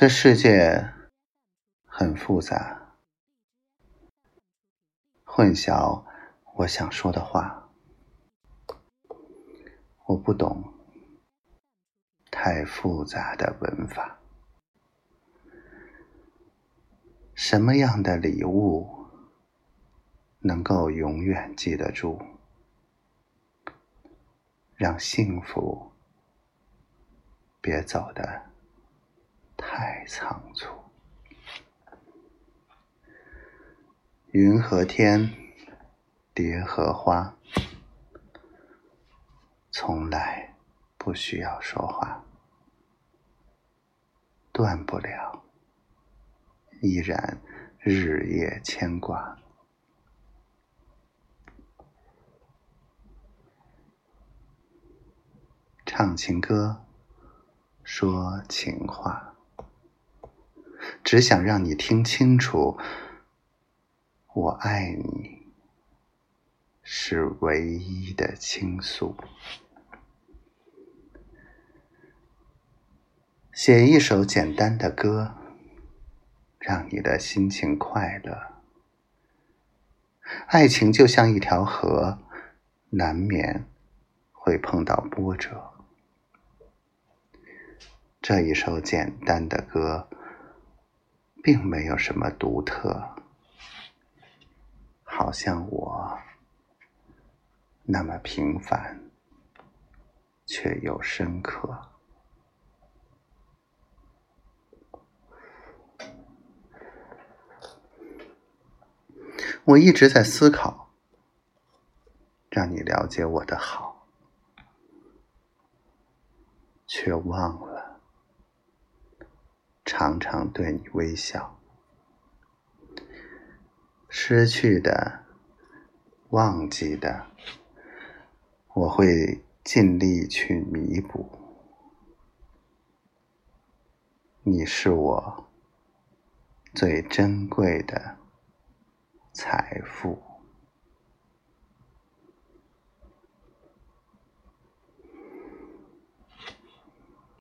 这世界很复杂，混淆我想说的话。我不懂太复杂的文法。什么样的礼物能够永远记得住？让幸福别走的仓促。云和天，蝶和花，从来不需要说话，断不了，依然日夜牵挂。唱情歌，说情话，只想让你听清楚，我爱你是唯一的倾诉。写一首简单的歌，让你的心情快乐。爱情就像一条河，难免会碰到波折。这一首简单的歌，并没有什么独特，好像我那么平凡，却又深刻。我一直在思考，让你了解我的好，却忘了。常常对你微笑，失去的、忘记的，我会尽力去弥补。你是我最珍贵的财富。